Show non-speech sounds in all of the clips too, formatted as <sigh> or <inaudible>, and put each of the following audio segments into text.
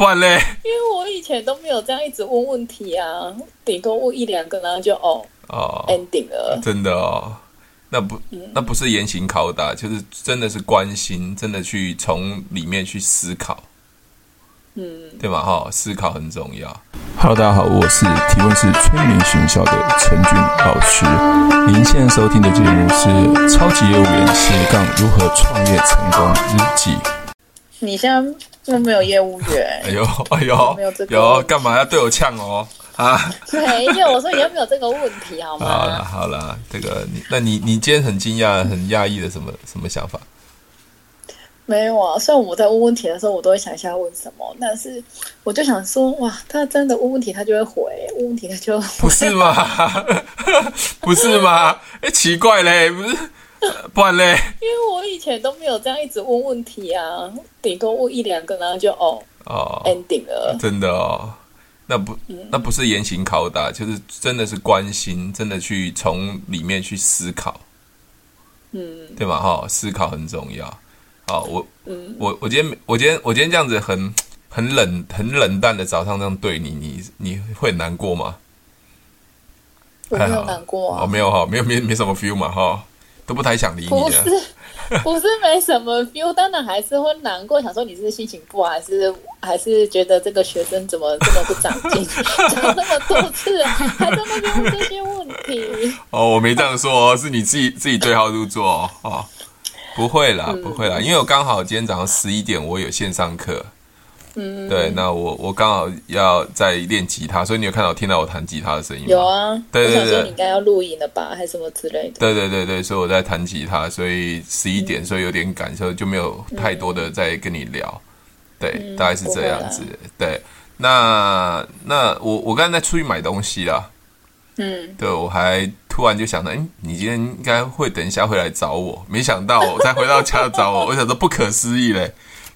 不然嘞？因为我以前都没有这样一直问问题啊，顶多问一两个，然后就哦哦 ending 了。真的哦，那不那不是严刑拷打，就是真的是关心，真的去从里面去思考，嗯，对吗？哈，思考很重要。Hello，大家好，我是提问是催眠学校的陈俊老师。您现在收听的节目是《超级业务员斜杠如何创业成功日记》。你现在又没有业务员？哎呦，哎呦，没有这个，有干嘛要对我呛哦？啊，没有，我说你又没有这个问题，好吗？好了好了，这个你，那你你今天很惊讶、很讶异的什么什么想法？没有啊，虽然我在问问题的时候，我都会想一下问什么，但是我就想说，哇，他真的问问题，他就会回；问问题，他就不是吗？不是吗？<laughs> <laughs> 哎，奇怪嘞，不是。<laughs> 不然嘞？因为我以前都没有这样一直问问题啊，顶多问一两个，然后就哦哦 ending 了。真的哦，那不那不是严刑拷打，就是真的是关心，真的去从里面去思考，嗯，对吧？哈，思考很重要。好，我嗯，我我今天我今天我今天这样子很很冷很冷淡的早上这样对你，你你会难过吗？我没有难过啊，哦，没有哈，没有没没什么 feel 嘛哈。都不太想理你，不是，不是没什么 feel，当然还是会难过，想说你是心情不好，还是还是觉得这个学生怎么 <laughs> 这么不长进，<laughs> 讲那么多次，还在那边问这些问题。哦，我没这样说哦，是你自己自己对号入座哦，哦，不会啦，不会啦，因为我刚好今天早上十一点我有线上课。嗯，对，那我我刚好要在练吉他，所以你有看到听到我弹吉他的声音吗？有啊，对对对，你应该要录影了吧，还是什么之类的？对对对对，所以我在弹吉他，所以十一点，所以有点赶，所以就没有太多的在跟你聊。对，嗯、大概是这样子。对，那那我我刚才在出去买东西啦。嗯，对，我还突然就想到，哎，你今天应该会等一下会来找我，没想到我才回到家找我，我想说不可思议嘞。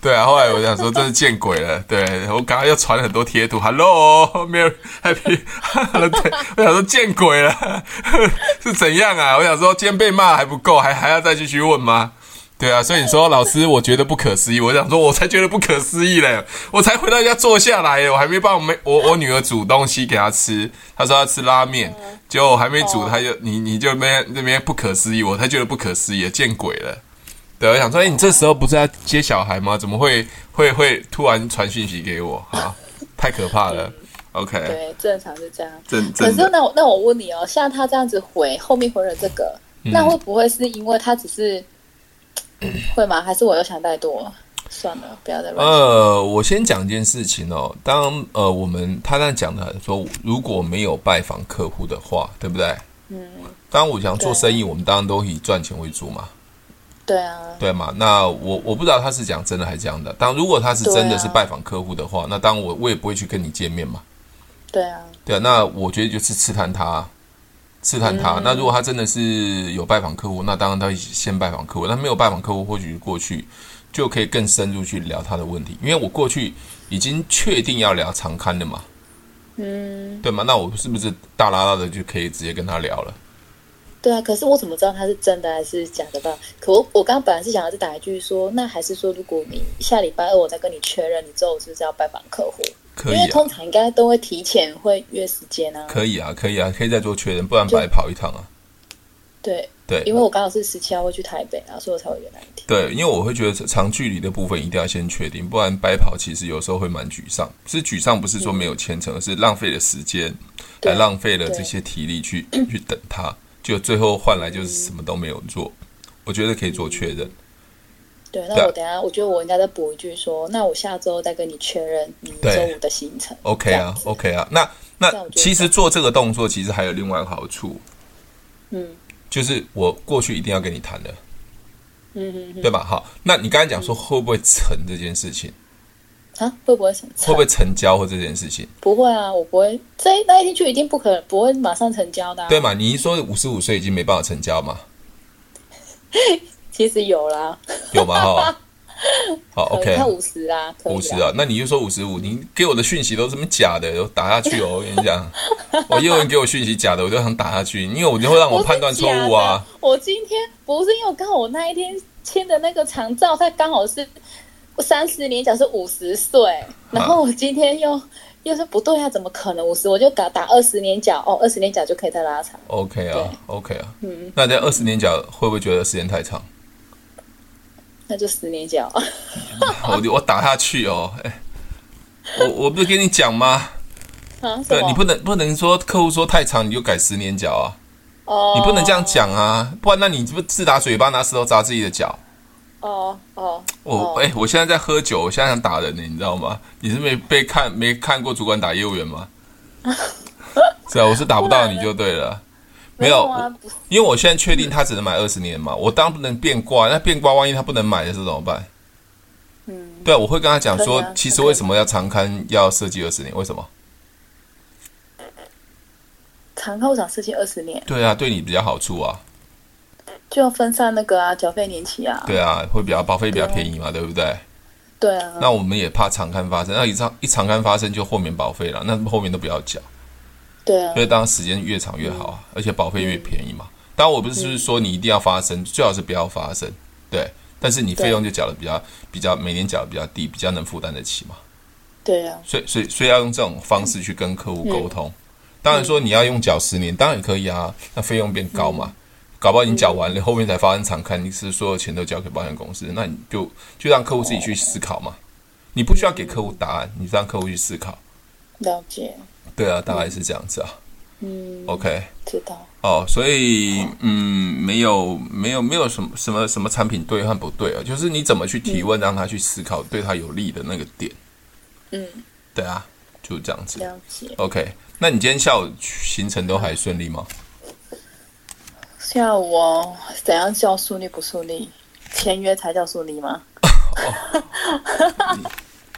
对啊，后来我想说，真是见鬼了。对，我刚刚又传了很多贴图，Hello，Mary，Happy，对，我想说见鬼了，<laughs> 是怎样啊？我想说，今天被骂还不够，还还要再继续问吗？对啊，所以你说老师，我觉得不可思议。我想说，我才觉得不可思议嘞，我才回到家坐下来，我还没帮我妹我我女儿煮东西给她吃，她说要吃拉面，结果我还没煮，她就你你就边那边不可思议，我才觉得不可思议，见鬼了。对，我想说，哎，你这时候不是在接小孩吗？怎么会会会突然传讯息给我？哈，太可怕了。OK，对，正常是这样。正可是那我那我问你哦，像他这样子回后面回了这个，嗯、那会不会是因为他只是、嗯、会吗？还是我又想太多？算了，不要再乱。呃，我先讲一件事情哦。当呃我们他这样讲的说，如果没有拜访客户的话，对不对？嗯。当我想做生意，我们当然都以赚钱为主嘛。对啊，对嘛？那我我不知道他是讲真的还是这样的。当如果他是真的是拜访客户的话，啊、那当我我也不会去跟你见面嘛。对啊，对啊。那我觉得就是刺探他，刺探他。嗯、那如果他真的是有拜访客户，那当然他先拜访客户。那没有拜访客户，或许过去就可以更深入去聊他的问题，因为我过去已经确定要聊长刊的嘛。嗯，对嘛？那我是不是大拉拉的就可以直接跟他聊了？对啊，可是我怎么知道他是真的还是假的吧？可我我刚刚本来是想要再打一句说，那还是说，如果你下礼拜二我再跟你确认，你之后是不是要拜访客户？可以啊，因为通常应该都会提前会约时间啊。可以啊，可以啊，可以再做确认，不然白跑一趟啊。对对，因为我刚好是十七号会去台北啊，所以我才会约那一天。对，因为我会觉得长距离的部分一定要先确定，不然白跑其实有时候会蛮沮丧。是沮丧，不是说没有签成，而是浪费了时间，还浪费了这些体力去去等他。就最后换来就是什么都没有做，我觉得可以做确认。对，那我等下，我觉得我应该再补一句说，那我下周再跟你确认你周五的行程。OK 啊，OK 啊，那那其实做这个动作其实还有另外一个好处，嗯，就是我过去一定要跟你谈的，嗯嗯，对吧？好，那你刚才讲说会不会成这件事情？啊，会不会成？会不会成交或这件事情？不会啊，我不会。这那一天就一定不可能，不会马上成交的、啊。对嘛？你一说五十五岁已经没办法成交嘛？<laughs> 其实有啦，有吗？哈，<laughs> 好，OK，他五十啊，五十啊，那你就说五十五，你给我的讯息都是什么假的？我打下去哦，我跟你讲，<laughs> 我业务人给我讯息假的，我就想打下去，因为我就会让我判断错误啊。我今天不是因为刚好我那一天签的那个长照，它刚好是。三十年缴是五十岁，然后我今天又、啊、又说不对啊，怎么可能五十？我就打打二十年缴哦，二十年缴就可以再拉长。OK 啊，OK 啊，嗯，那这二十年缴会不会觉得时间太长？那就十年缴。<laughs> 我我打下去哦，<laughs> 哎，我我不是跟你讲吗？啊，对你不能不能说客户说太长你就改十年缴啊。哦，你不能这样讲啊，不然那你不自打嘴巴拿石头砸自己的脚？哦哦，我哎，我现在在喝酒，我现在想打人呢，你知道吗？你是没被看没看过主管打业务员吗？<laughs> 是啊，我是打不到你就对了，没有，因为我现在确定他只能买二十年嘛，我当然不能变卦，那变卦万一他不能买的时候怎么办？嗯，对，我会跟他讲说，其实为什么要长刊要设计二十年？为什么？长刊我想设计二十年，对啊，对你比较好处啊。就要分散那个啊，缴费年期啊。对啊，会比较保费比较便宜嘛，对，对不对？对啊。那我们也怕长刊发生，那一长一长刊发生就豁免保费了，那后面都不要缴。对啊。所以当然时间越长越好啊，嗯、而且保费越便宜嘛。当然我不是说你一定要发生，嗯、最好是不要发生。对。但是你费用就缴的比较比较每年缴的比较低，比较能负担得起嘛。对啊。所以所以所以要用这种方式去跟客户沟通。嗯、当然说你要用缴十年，当然也可以啊，那费用变高嘛。嗯搞不好你缴完了，后面才发生长刊，你是所有钱都交给保险公司，那你就就让客户自己去思考嘛。你不需要给客户答案，你让客户去思考。了解。对啊，大概是这样子啊。嗯。OK。知道。哦，所以嗯，没有没有没有什么什么什么产品对和不对啊，就是你怎么去提问，让他去思考对他有利的那个点。嗯。对啊，就这样子。了解。OK，那你今天下午行程都还顺利吗？下午哦，怎样叫顺利不顺利？签约才叫顺利吗？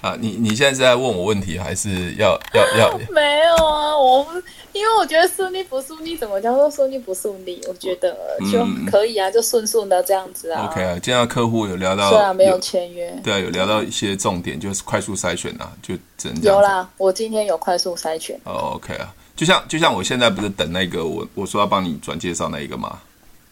啊，<laughs> 你你现在是在问我问题，还是要要要？<laughs> 没有啊，我因为我觉得顺利不顺利，怎么叫做顺利不顺利？我觉得就可以啊，嗯、就顺顺的这样子啊。OK 啊，今天客户有聊到，虽然没有签约，对啊，有聊到一些重点，就是快速筛选啊，就只能有啦。我今天有快速筛选。哦，OK 啊。就像就像我现在不是等那个我我说要帮你转介绍那一个吗？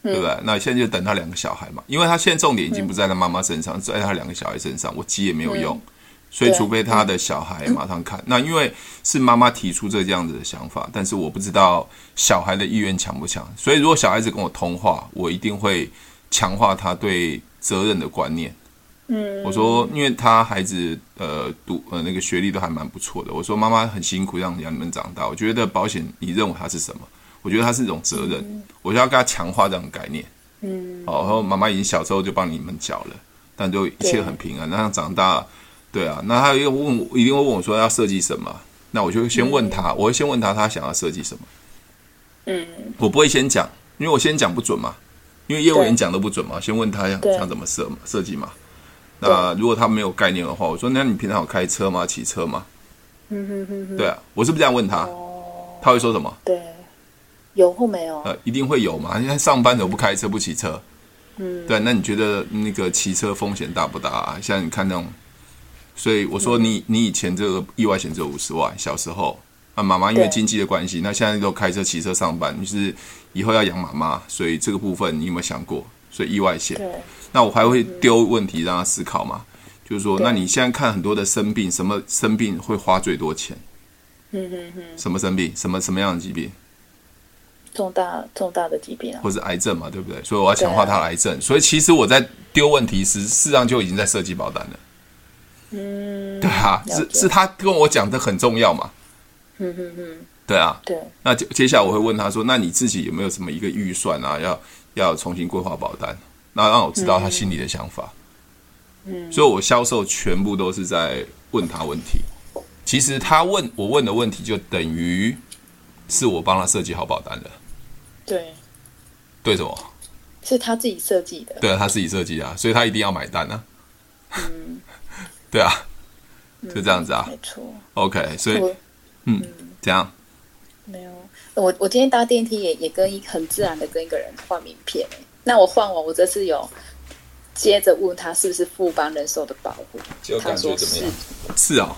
嗯、对不对？那现在就等他两个小孩嘛，因为他现在重点已经不在他妈妈身上，嗯、在他两个小孩身上。我急也没有用，嗯、所以除非他的小孩马上看。嗯、那因为是妈妈提出这这样子的想法，但是我不知道小孩的意愿强不强。所以如果小孩子跟我通话，我一定会强化他对责任的观念。嗯，我说，因为他孩子呃读呃那个学历都还蛮不错的。我说妈妈很辛苦让养你们长大，我觉得保险你认为它是什么？我觉得它是一种责任，嗯、我就要跟他强化这种概念。嗯，好，然后妈妈已经小时候就帮你们缴了，但就一切很平安。那样长大，对啊，那他又问，一定会问我说要设计什么？那我就先问他，嗯、我会先问他他想要设计什么。嗯，我不会先讲，因为我先讲不准嘛，因为业务员讲都不准嘛，先问他想想怎么设嘛设计嘛。那如果他没有概念的话，我说：“那你平常有开车吗？骑车吗？”嗯哼哼哼。对啊，我是不是这样问他？他会说什么？对，有或没有？呃，一定会有嘛。因为上班都不开车不骑车。嗯。对，那你觉得那个骑车风险大不大啊？像你看那种，所以我说你你以前这个意外险只有五十万，小时候啊，妈妈因为经济的关系，那现在都开车骑车上班，就是以后要养妈妈，所以这个部分你有没有想过？所以意外险。对。那我还会丢问题让他思考嘛？就是说，那你现在看很多的生病，什么生病会花最多钱？嗯嗯嗯。什么生病？什么什么样的疾病？重大重大的疾病啊，或是癌症嘛，对不对？所以我要强化他的癌症。所以其实我在丢问题时，事实上就已经在设计保单了。嗯，对啊，是是他跟我讲的很重要嘛。嗯嗯嗯。对啊。对。那接接下来我会问他说：“那你自己有没有什么一个预算啊？要要重新规划保单？”那让我知道他心里的想法，嗯，所以我销售全部都是在问他问题。其实他问我问的问题，就等于是我帮他设计好保单的。对，对什么？是他自己设计的。对啊，他自己设计啊，所以他一定要买单啊。嗯，<laughs> 对啊，就这样子啊，没错。OK，所以，嗯，这样？我我今天搭电梯也也跟一很自然的跟一个人换名片。那我换完，我这次有接着问他是不是富邦人寿的保护，他说是，是啊，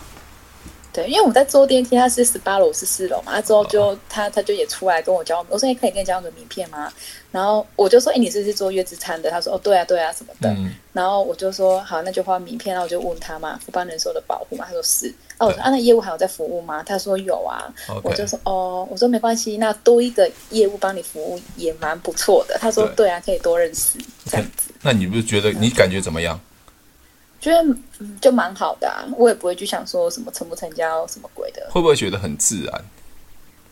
对，因为我在坐电梯，他是十八楼，我是四楼嘛。他之后就他他就也出来跟我交，我说你可以跟你交个名片吗？然后我就说，哎，你是不是做月子餐的？他说，哦，对啊，对啊，什么的。嗯、然后我就说，好，那就发名片。然后我就问他嘛，我帮人寿的保护嘛？他说是。哦，我说啊，那业务还有在服务吗？他说有啊。我就说哦，我说没关系，那多一个业务帮你服务也蛮不错的。他说对，对啊，可以多认识这样子。那你不是觉得你感觉怎么样？觉得就蛮好的啊，我也不会去想说什么成不成交什么鬼的。会不会觉得很自然？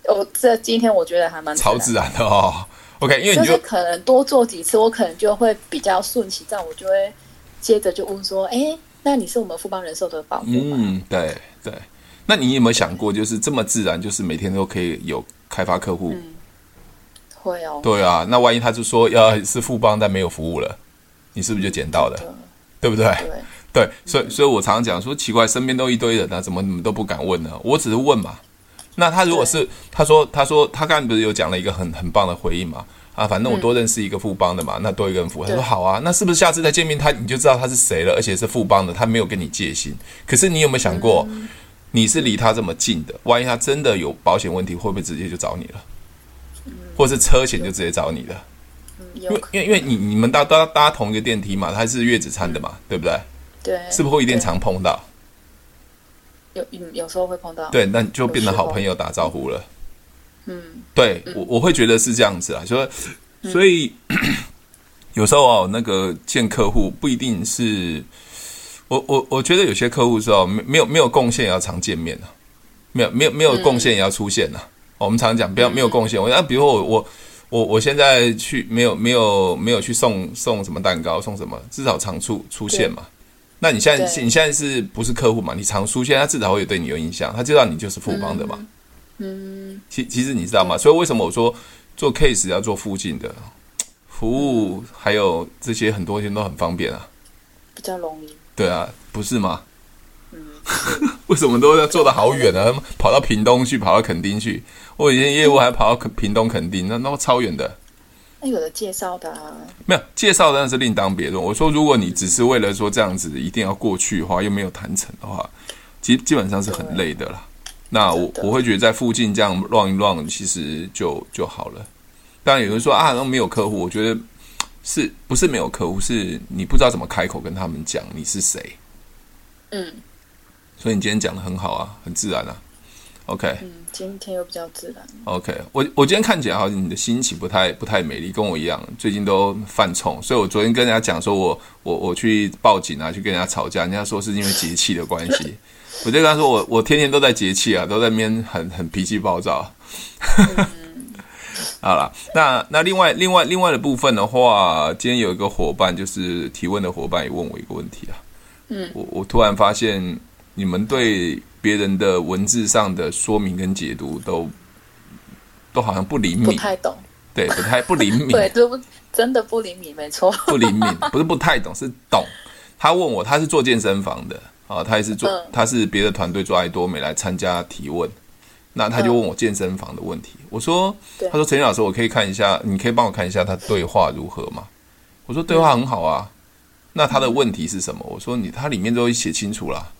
哦，这今天我觉得还蛮超自然的哦。OK，因为你就，就是可能多做几次，我可能就会比较顺其自然，我就会接着就问说：“哎，那你是我们富邦人寿的保户吗？”嗯，对对。那你有没有想过，就是这么自然，就是每天都可以有开发客户？嗯，会哦。对啊，那万一他就说要是富邦但没有服务了，你是不是就捡到了？对不对？对。对，所以所以我常常讲说奇怪，身边都一堆人，那怎么你们都不敢问呢？我只是问嘛。那他如果是他说他说他刚才不是有讲了一个很很棒的回应嘛？啊，反正我多认识一个富邦的嘛，那多一个人服务。他说好啊，那是不是下次再见面他你就知道他是谁了？而且是富邦的，他没有跟你借心。可是你有没有想过，你是离他这么近的，万一他真的有保险问题，会不会直接就找你了？或是车险就直接找你了？因为因为因为你你们搭搭搭同一个电梯嘛，他是月子餐的嘛，对不对？对，是不是会一定常碰到？有有时候会碰到。对，那就变成好朋友打招呼了。嗯，对我我会觉得是这样子啊，所以所以、嗯、<clears throat> 有时候哦，那个见客户不一定是，我我我觉得有些客户是哦，没没有没有贡献也要常见面啊，没有没有没有贡献也要出现呐、啊嗯。我们常讲不要没有贡献，我那比如我我我我现在去没有没有没有去送送什么蛋糕送什么，至少常出出现嘛。那你现在你现在是不是客户嘛？你常出现，他至少会对你有印象，他知道你就是富邦的嘛。嗯，其其实你知道吗？所以为什么我说做 case 要做附近的服务，还有这些很多天都很方便啊，比较容易。对啊，不是吗？嗯，<laughs> 为什么都要做的好远啊？跑到屏东去，跑到垦丁去。我以前业务还跑到屏东垦丁，那那么超远的。那有的介绍的啊，没有介绍的那是另当别论。我说，如果你只是为了说这样子一定要过去的话，又没有谈成的话，基基本上是很累的啦。那我我会觉得在附近这样乱一乱，其实就就好了。当然有人说啊，那没有客户，我觉得是不是没有客户？是你不知道怎么开口跟他们讲你是谁。嗯，所以你今天讲的很好啊，很自然啊。OK，嗯，今天又比较自然。OK，我我今天看起来好像你的心情不太不太美丽，跟我一样，最近都犯冲，所以我昨天跟人家讲说我我我去报警啊，去跟人家吵架，人家说是因为节气的关系，<laughs> 我就跟他说我我天天都在节气啊，都在那边很很脾气暴躁。嗯、<laughs> 好了，那那另外另外另外的部分的话，今天有一个伙伴就是提问的伙伴也问我一个问题啊，嗯，我我突然发现你们对。别人的文字上的说明跟解读都都好像不灵敏，不太懂，对，不太不灵敏，<laughs> 对，都不真的不灵敏，没错，不灵敏，<laughs> 不是不太懂，是懂。他问我，他是做健身房的啊，他也是做，嗯、他是别的团队做爱多美来参加提问，那他就问我健身房的问题。我说，他说陈老师，我可以看一下，你可以帮我看一下他对话如何吗？我说对话很好啊，那他的问题是什么？我说你他里面都写清楚了。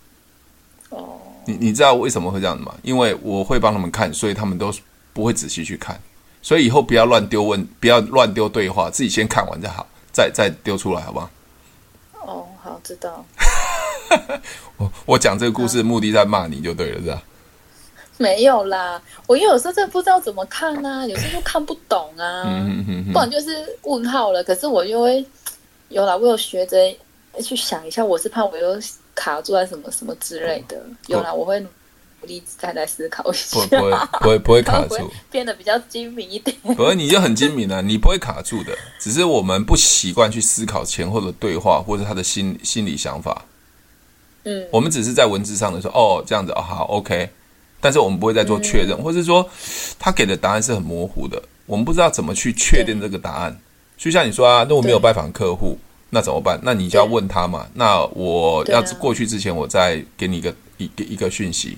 哦。你你知道为什么会这样子吗？因为我会帮他们看，所以他们都不会仔细去看。所以以后不要乱丢问，不要乱丢对话，自己先看完再好，再再丢出来，好不好？哦，好，知道。<laughs> 我我讲这个故事的目的在骂你就对了，是吧？没有啦，我因为有时候真的不知道怎么看啊，有时候又看不懂啊，嗯、哼哼哼，不然就是问号了。可是我又会有啦，我有学着去想一下，我是怕我又。卡住在什么什么之类的，有啦，我会努力再来思考一下，不会不会不会卡住，<laughs> 变得比较精明一点。不是，你就很精明了，你不会卡住的，只是我们不习惯去思考前后的对话或者他的心心理想法。嗯，我们只是在文字上的说，哦，这样子，哦，好，OK，但是我们不会再做确认，嗯，或是说他给的答案是很模糊的，我们不知道怎么去确定这个答案。就像你说啊，那我没有拜访客户。那怎么办？那你就要问他嘛。那我要过去之前，我再给你一个一个一个讯息，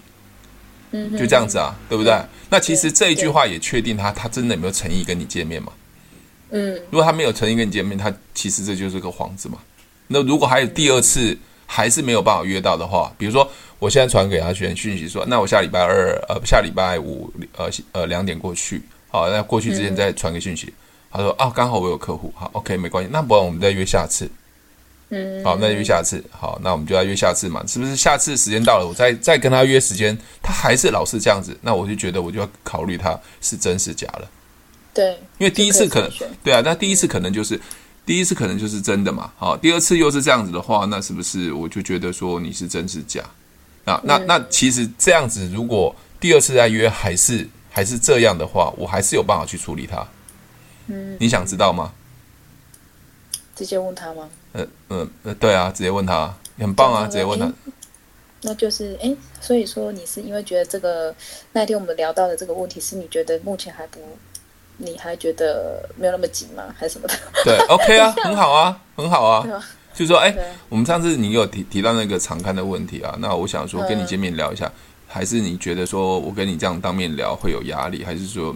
嗯，就这样子啊，对不对？那其实这一句话也确定他他真的有没有诚意跟你见面嘛？嗯，如果他没有诚意跟你见面，他其实这就是个幌子嘛。那如果还有第二次还是没有办法约到的话，比如说我现在传给他讯讯息说，那我下礼拜二呃下礼拜五呃呃两点过去，好，那过去之前再传个讯息。嗯、他说啊，刚好我有客户，好，OK，没关系，那不然我们再约下次。嗯，好，那就约下次。好，那我们就要约下次嘛，是不是？下次时间到了，我再再跟他约时间，他还是老是这样子，那我就觉得我就要考虑他是真是假了。对，因为第一次可能，对啊，那第一次可能就是第一次可能就是真的嘛。好，第二次又是这样子的话，那是不是我就觉得说你是真是假？啊，那那其实这样子，如果第二次再约还是还是这样的话，我还是有办法去处理他。嗯，你想知道吗？直接问他吗？呃呃呃，对啊，直接问他，很棒啊，直接问他。那就是哎，所以说你是因为觉得这个那天我们聊到的这个问题，是你觉得目前还不，你还觉得没有那么急吗？还是什么的？对，OK 啊，<laughs> 很好啊，很好啊。就是说，哎，我们上次你有提提到那个常刊的问题啊，那我想说跟你见面聊一下，嗯、还是你觉得说我跟你这样当面聊会有压力，还是说？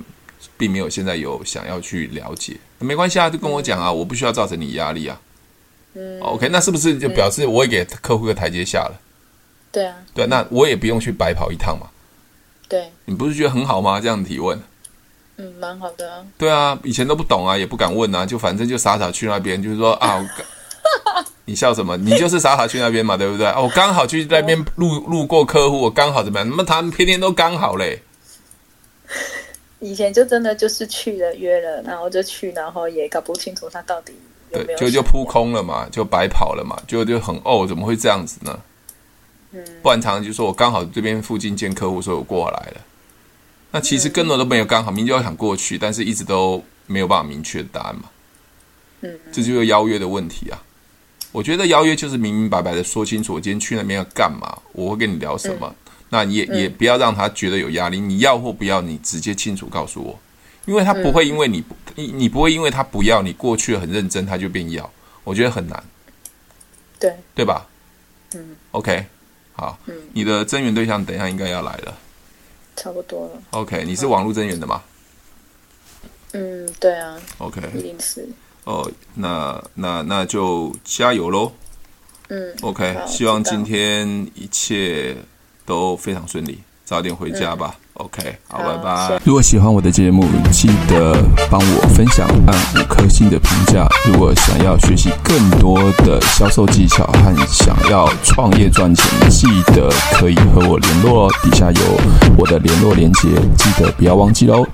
并没有现在有想要去了解，没关系啊，就跟我讲啊，嗯、我不需要造成你压力啊。嗯，OK，那是不是就表示我也给客户个台阶下了？对啊，对，那我也不用去白跑一趟嘛。对，你不是觉得很好吗？这样提问，嗯，蛮好的啊。对啊，以前都不懂啊，也不敢问啊，就反正就傻傻去那边，就是说啊，<laughs> 你笑什么？你就是傻傻去那边嘛，对不对？哦，我刚好去那边路路过客户，我刚好怎么样？那么他们天天都刚好嘞。以前就真的就是去了约了，然后就去，然后也搞不清楚他到底有没有，对，就就扑空了嘛，就白跑了嘛，就就很哦，怎么会这样子呢？嗯，不然常常就说我刚好这边附近见客户，所以我过来了。那其实根本都没有刚好，明明就要想过去，但是一直都没有办法明确的答案嘛。嗯，这就是邀约的问题啊。我觉得邀约就是明明白白的说清楚，我今天去那边要干嘛，我会跟你聊什么。嗯那你也也不要让他觉得有压力，你要或不要，你直接清楚告诉我，因为他不会因为你你你不会因为他不要你过去很认真，他就变要，我觉得很难，对对吧？嗯，OK，好，嗯，你的增援对象等一下应该要来了，差不多了。OK，你是网络增援的吗？嗯，对啊。OK，一定是。哦，那那那就加油喽。嗯，OK，希望今天一切。都非常顺利，早点回家吧。嗯、OK，好，好拜拜。如果喜欢我的节目，记得帮我分享，按五颗星的评价。如果想要学习更多的销售技巧和想要创业赚钱，记得可以和我联络哦。底下有我的联络链接，记得不要忘记喽。